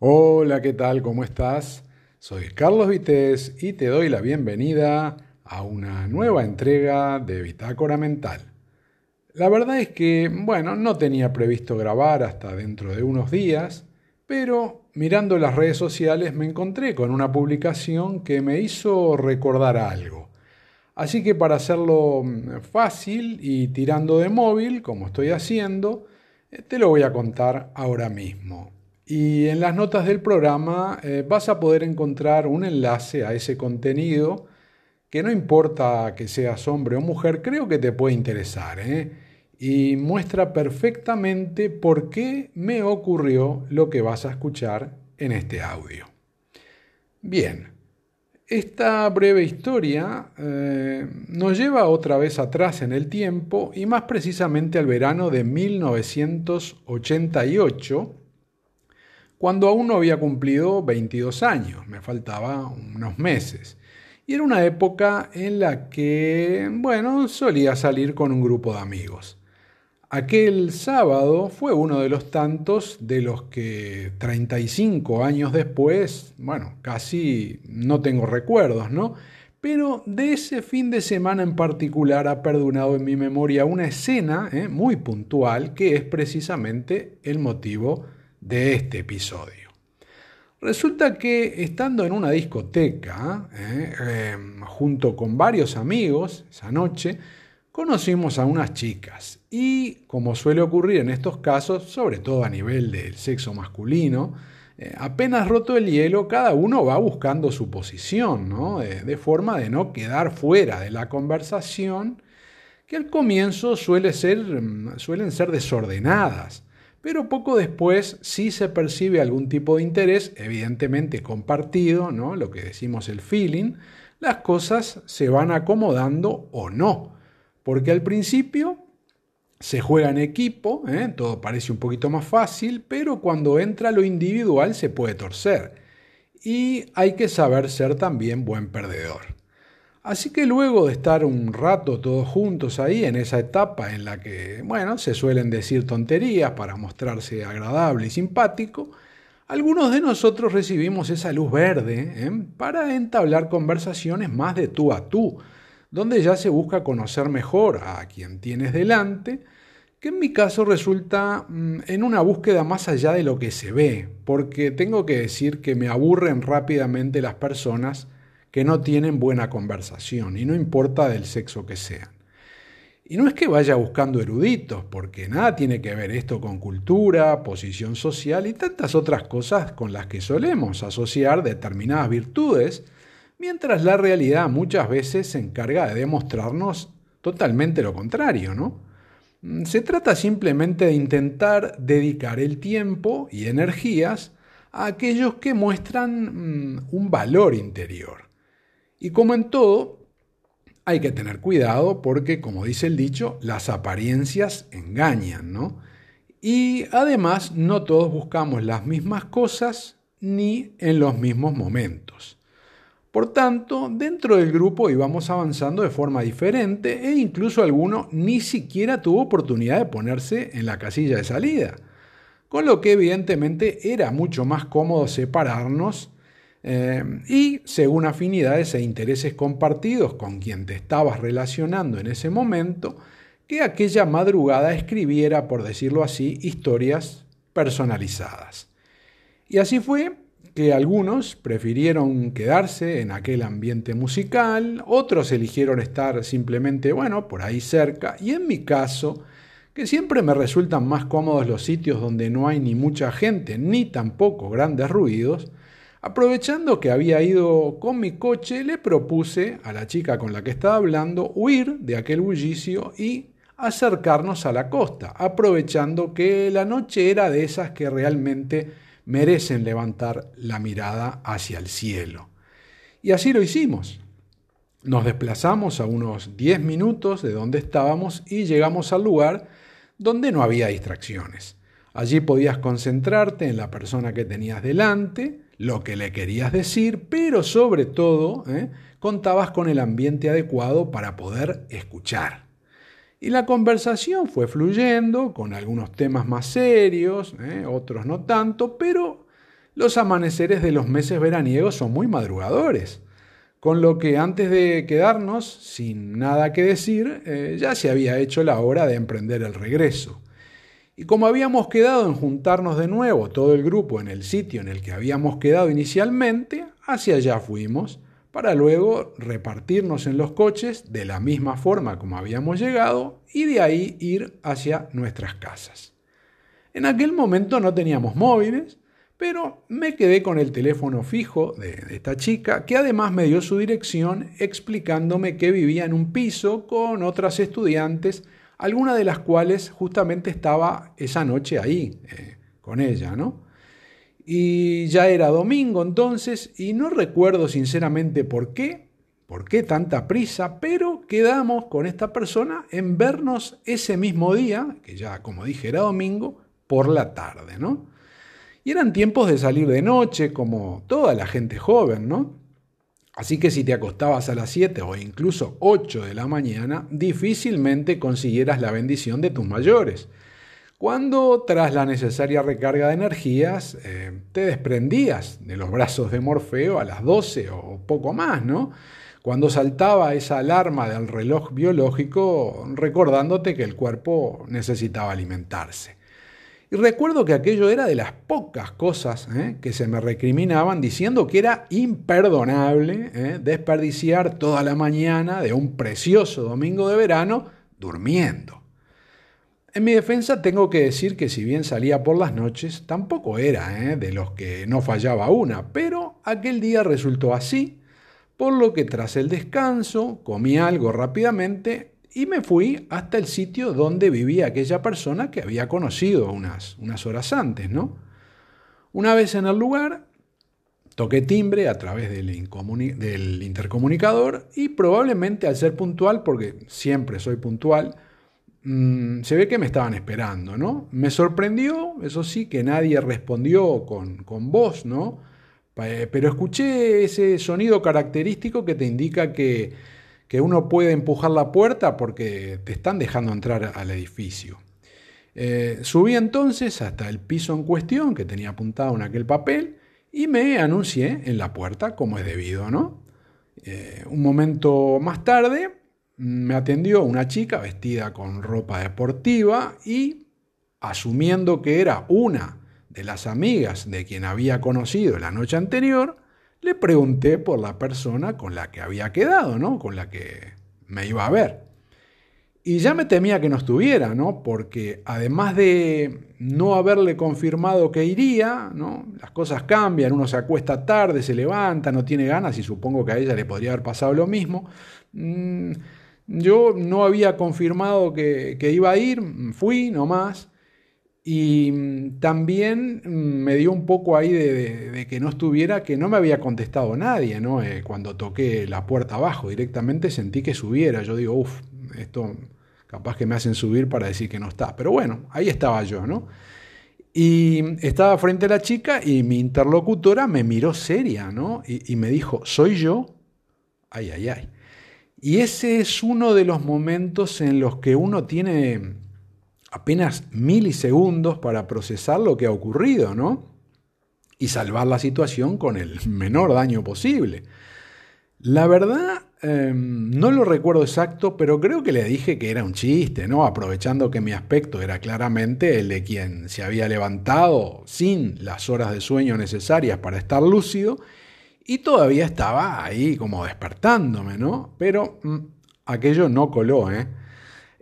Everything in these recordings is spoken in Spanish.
Hola, ¿qué tal? ¿Cómo estás? Soy Carlos Vitéz y te doy la bienvenida a una nueva entrega de Bitácora Mental. La verdad es que, bueno, no tenía previsto grabar hasta dentro de unos días, pero mirando las redes sociales me encontré con una publicación que me hizo recordar algo. Así que para hacerlo mm, fácil y tirando de móvil, como estoy haciendo, eh, te lo voy a contar ahora mismo. Y en las notas del programa eh, vas a poder encontrar un enlace a ese contenido que no importa que seas hombre o mujer, creo que te puede interesar. ¿eh? Y muestra perfectamente por qué me ocurrió lo que vas a escuchar en este audio. Bien, esta breve historia eh, nos lleva otra vez atrás en el tiempo y más precisamente al verano de 1988, cuando aún no había cumplido 22 años, me faltaba unos meses. Y era una época en la que, bueno, solía salir con un grupo de amigos. Aquel sábado fue uno de los tantos de los que 35 años después, bueno, casi no tengo recuerdos, ¿no? Pero de ese fin de semana en particular ha perdurado en mi memoria una escena ¿eh? muy puntual que es precisamente el motivo de este episodio. Resulta que estando en una discoteca, ¿eh? Em, junto con varios amigos esa noche, conocimos a unas chicas y, como suele ocurrir en estos casos, sobre todo a nivel del sexo masculino, eh, apenas roto el hielo, cada uno va buscando su posición, ¿no? de, forma de no quedar fuera de la conversación, que al comienzo suele ser, mm, suelen ser desordenadas, pero poco después sí se percibe algún tipo de interés, evidentemente compartido, ¿no? lo que decimos el feeling, las cosas se van acomodando o no porque al principio se juega en equipo, ¿eh? todo parece un poquito más fácil, pero cuando entra lo individual se puede torcer. Y hay que saber ser también buen perdedor. Así que luego de estar un rato todos juntos ahí en esa etapa en la que, bueno, se suelen decir tonterías para mostrarse agradable y simpático, algunos de nosotros recibimos esa luz verde ¿eh? para entablar conversaciones más de tú a tú, donde ya se busca conocer mejor a quien tienes delante, que en mi caso resulta mm, en una búsqueda más allá de lo que se ve, porque tengo que decir que me aburren rápidamente las personas que no tienen buena conversación, y no importa del sexo que sean. Y no es que vaya buscando eruditos, porque nada tiene que ver esto con cultura, posición social y tantas otras cosas con las que solemos asociar determinadas virtudes mientras la realidad muchas veces se encarga de demostrarnos totalmente lo contrario, ¿no? Mm, se trata simplemente de intentar dedicar el tiempo y energías a aquellos que muestran mm, un valor interior. Y como en todo, hay que tener cuidado porque, como dice el dicho, las apariencias engañan, ¿no? Y además no todos buscamos las mismas cosas ni en los mismos momentos. Por tanto, dentro del grupo íbamos avanzando de forma diferente e incluso alguno ni siquiera tuvo oportunidad de ponerse en la casilla de salida. Con lo que evidentemente era mucho más cómodo separarnos eh, y según afinidades e intereses compartidos con quien te estabas relacionando en ese momento, que aquella madrugada escribiera, por decirlo así, historias personalizadas. Y así fue que algunos prefirieron quedarse en aquel ambiente musical, otros eligieron estar simplemente, bueno, por ahí cerca, y en mi caso, que siempre me resultan más cómodos los sitios donde no hay ni mucha gente ni tampoco grandes ruidos, aprovechando que había ido con mi coche, le propuse a la chica con la que estaba hablando huir de aquel bullicio y acercarnos a la costa, aprovechando que la noche era de esas que realmente merecen levantar la mirada hacia el cielo. Y así lo hicimos. Nos desplazamos a unos 10 minutos de donde estábamos y llegamos al lugar donde no había distracciones. Allí podías concentrarte en la persona que tenías delante, lo que le querías decir, pero sobre todo ¿eh? contabas con el ambiente adecuado para poder escuchar. Y la conversación fue fluyendo con algunos temas más serios, ¿eh? otros no tanto, pero los amaneceres de los meses veraniegos son muy madrugadores. Con lo que antes de quedarnos, sin nada que decir, eh, ya se había hecho la hora de emprender el regreso. Y como habíamos quedado en juntarnos de nuevo todo el grupo en el sitio en el que habíamos quedado inicialmente, hacia allá fuimos, para luego repartirnos en los coches de la misma forma como habíamos llegado y de ahí ir hacia nuestras casas. En aquel momento no teníamos móviles, pero me quedé con el teléfono fijo de, esta chica, que además me dio su dirección explicándome que vivía en un piso con otras estudiantes, alguna de las cuales justamente estaba esa noche ahí eh, con ella, ¿no? Y ya era domingo entonces y no recuerdo sinceramente por qué, por qué tanta prisa, pero quedamos con esta persona en vernos ese mismo día, que ya como dije era domingo, por la tarde, ¿no? Y eran tiempos de salir de noche, como toda la gente joven, ¿no? Así que si te acostabas a las 7 o incluso 8 de la mañana, difícilmente consiguieras la bendición de tus mayores cuando tras la necesaria recarga de energías eh, te desprendías de los brazos de Morfeo a las 12 o poco más, ¿no? Cuando saltaba esa alarma del reloj biológico recordándote que el cuerpo necesitaba alimentarse. Recuerdo que aquello era de las pocas cosas ¿eh? que se me recriminaban diciendo que era imperdonable ¿eh? desperdiciar toda la mañana de un precioso domingo de verano durmiendo. En mi defensa tengo que decir que si bien salía por las noches, tampoco era ¿eh? de los que no fallaba una, pero aquel día resultó así, por lo que tras el descanso comí algo rápidamente y me fui hasta el sitio donde vivía aquella persona que había conocido unas, unas horas antes, ¿no? Una vez en el lugar, toqué timbre a través del, intercomunicador y probablemente al ser puntual, porque siempre soy puntual, Mm, se ve que me estaban esperando, ¿no? Me sorprendió, eso sí, que nadie respondió con, voz, ¿no? Pero escuché ese sonido característico que te indica que, uno puede empujar la puerta porque te están dejando entrar al edificio. Eh, subí entonces hasta el piso en cuestión que tenía apuntado en aquel papel y me anuncié en la puerta como es debido, ¿no? Eh, un momento más tarde me atendió una chica vestida con ropa deportiva y, asumiendo que era una de las amigas de quien había conocido la noche anterior, le pregunté por la persona con la que había quedado, ¿no? Con la que me iba a ver. Y ya me temía que no estuviera, ¿no? Porque además de no haberle confirmado que iría, ¿no? Las cosas cambian, uno se acuesta tarde, se levanta, no tiene ganas y supongo que a ella le podría haber pasado lo mismo. Mm, yo no había confirmado que, iba a ir, fui nomás. Y mm, también mm, me dio un poco ahí de, que no estuviera, que no me había contestado nadie, ¿no? Eh, cuando toqué la puerta abajo, directamente sentí que subiera. Yo digo, uff, esto capaz que me hacen subir para decir que no está. Pero bueno, ahí estaba yo, ¿no? Y estaba frente a la chica y mi interlocutora me miró seria, ¿no? Y, y me dijo, ¿soy yo? Ay, ay, ay. Y ese es uno de los momentos en los que uno tiene apenas milisegundos para procesar lo que ha ocurrido, ¿no? Y salvar la situación con el menor daño posible. La verdad, em, no lo recuerdo exacto, pero creo que le dije que era un chiste, ¿no? Aprovechando que mi aspecto era claramente el de quien se había levantado sin las horas de sueño necesarias para estar lúcido y todavía estaba ahí como despertándome, ¿no? Pero mm, aquello no coló, ¿eh?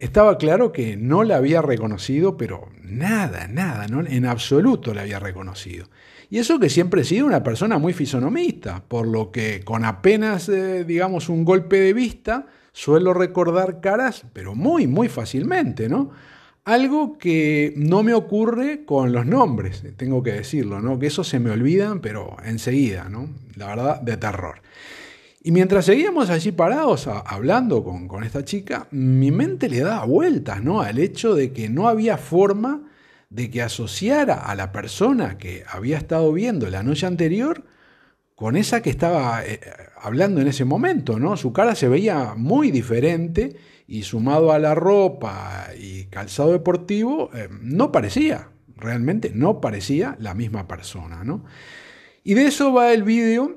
Estaba claro que no la había reconocido, pero nada, nada, ¿no? en absoluto la había reconocido. Y eso que siempre he sido una persona muy fisonomista, por lo que con apenas, eh, digamos, un golpe de vista, suelo recordar caras, pero muy, muy fácilmente, ¿no? Algo que no me ocurre con los nombres, tengo que decirlo, ¿no? Que eso se me olvidan, pero enseguida, ¿no? La verdad, de terror. Y mientras seguíamos allí parados hablando con, con, esta chica, mi mente le daba vueltas, ¿no? Al hecho de que no había forma de que asociara a la persona que había estado viendo la noche anterior con esa que estaba eh, hablando en ese momento, ¿no? Su cara se veía muy diferente y sumado a la ropa y calzado deportivo, eh, no parecía realmente no parecía la misma persona, ¿no? Y de eso va el vídeo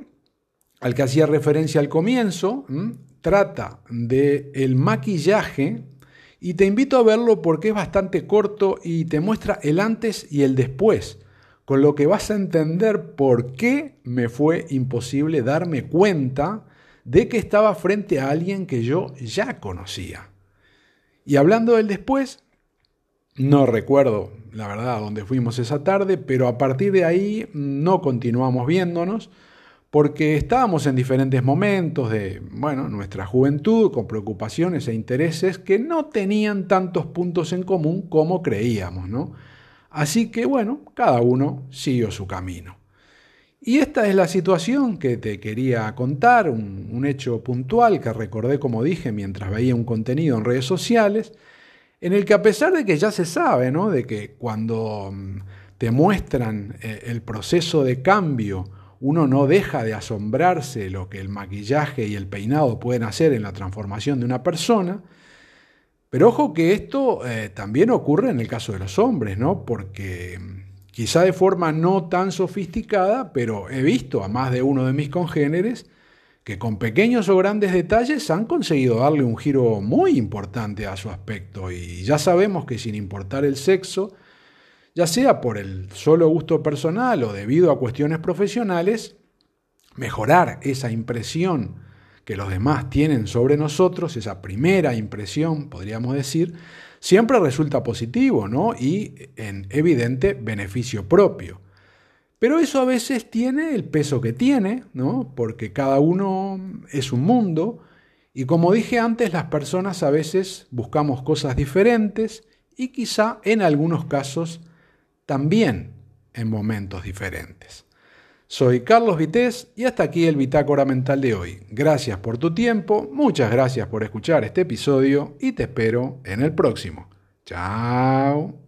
al que hacía referencia al comienzo, trata de el maquillaje y te invito a verlo porque es bastante corto y te muestra el antes y el después, con lo que vas a entender por qué me fue imposible darme cuenta de que estaba frente a alguien que yo ya conocía. Y hablando del después, no recuerdo la verdad dónde fuimos esa tarde, pero a partir de ahí no continuamos viéndonos porque estábamos en diferentes momentos de, bueno, nuestra juventud, con preocupaciones e intereses que no tenían tantos puntos en común como creíamos, ¿no? Así que, bueno, cada uno siguió su camino. Y esta es la situación que te quería contar, un, un hecho puntual que recordé, como dije, mientras veía un contenido en redes sociales, en el que a pesar de que ya se sabe, ¿no? De que cuando mm, te muestran eh, el proceso de cambio, uno no deja de asombrarse lo que el maquillaje y el peinado pueden hacer en la transformación de una persona. Pero ojo que esto eh, también ocurre en el caso de los hombres, ¿no? Porque mm, quizá de forma no tan sofisticada, pero he visto a más de uno de mis congéneres que con pequeños o grandes detalles han conseguido darle un giro muy importante a su aspecto. Y ya sabemos que sin importar el sexo, ya sea por el solo gusto personal o debido a cuestiones profesionales, mejorar esa impresión que los demás tienen sobre nosotros, esa primera impresión, podríamos decir, siempre resulta positivo, ¿no? Y en evidente beneficio propio. Pero eso a veces tiene el peso que tiene, ¿no? Porque cada uno es un mundo y como dije antes, las personas a veces buscamos cosas diferentes y quizá en algunos casos también en momentos diferentes. Soy Carlos Vitéz y hasta aquí el Bitácora Mental de hoy. Gracias por tu tiempo, muchas gracias por escuchar este episodio y te espero en el próximo. Chao.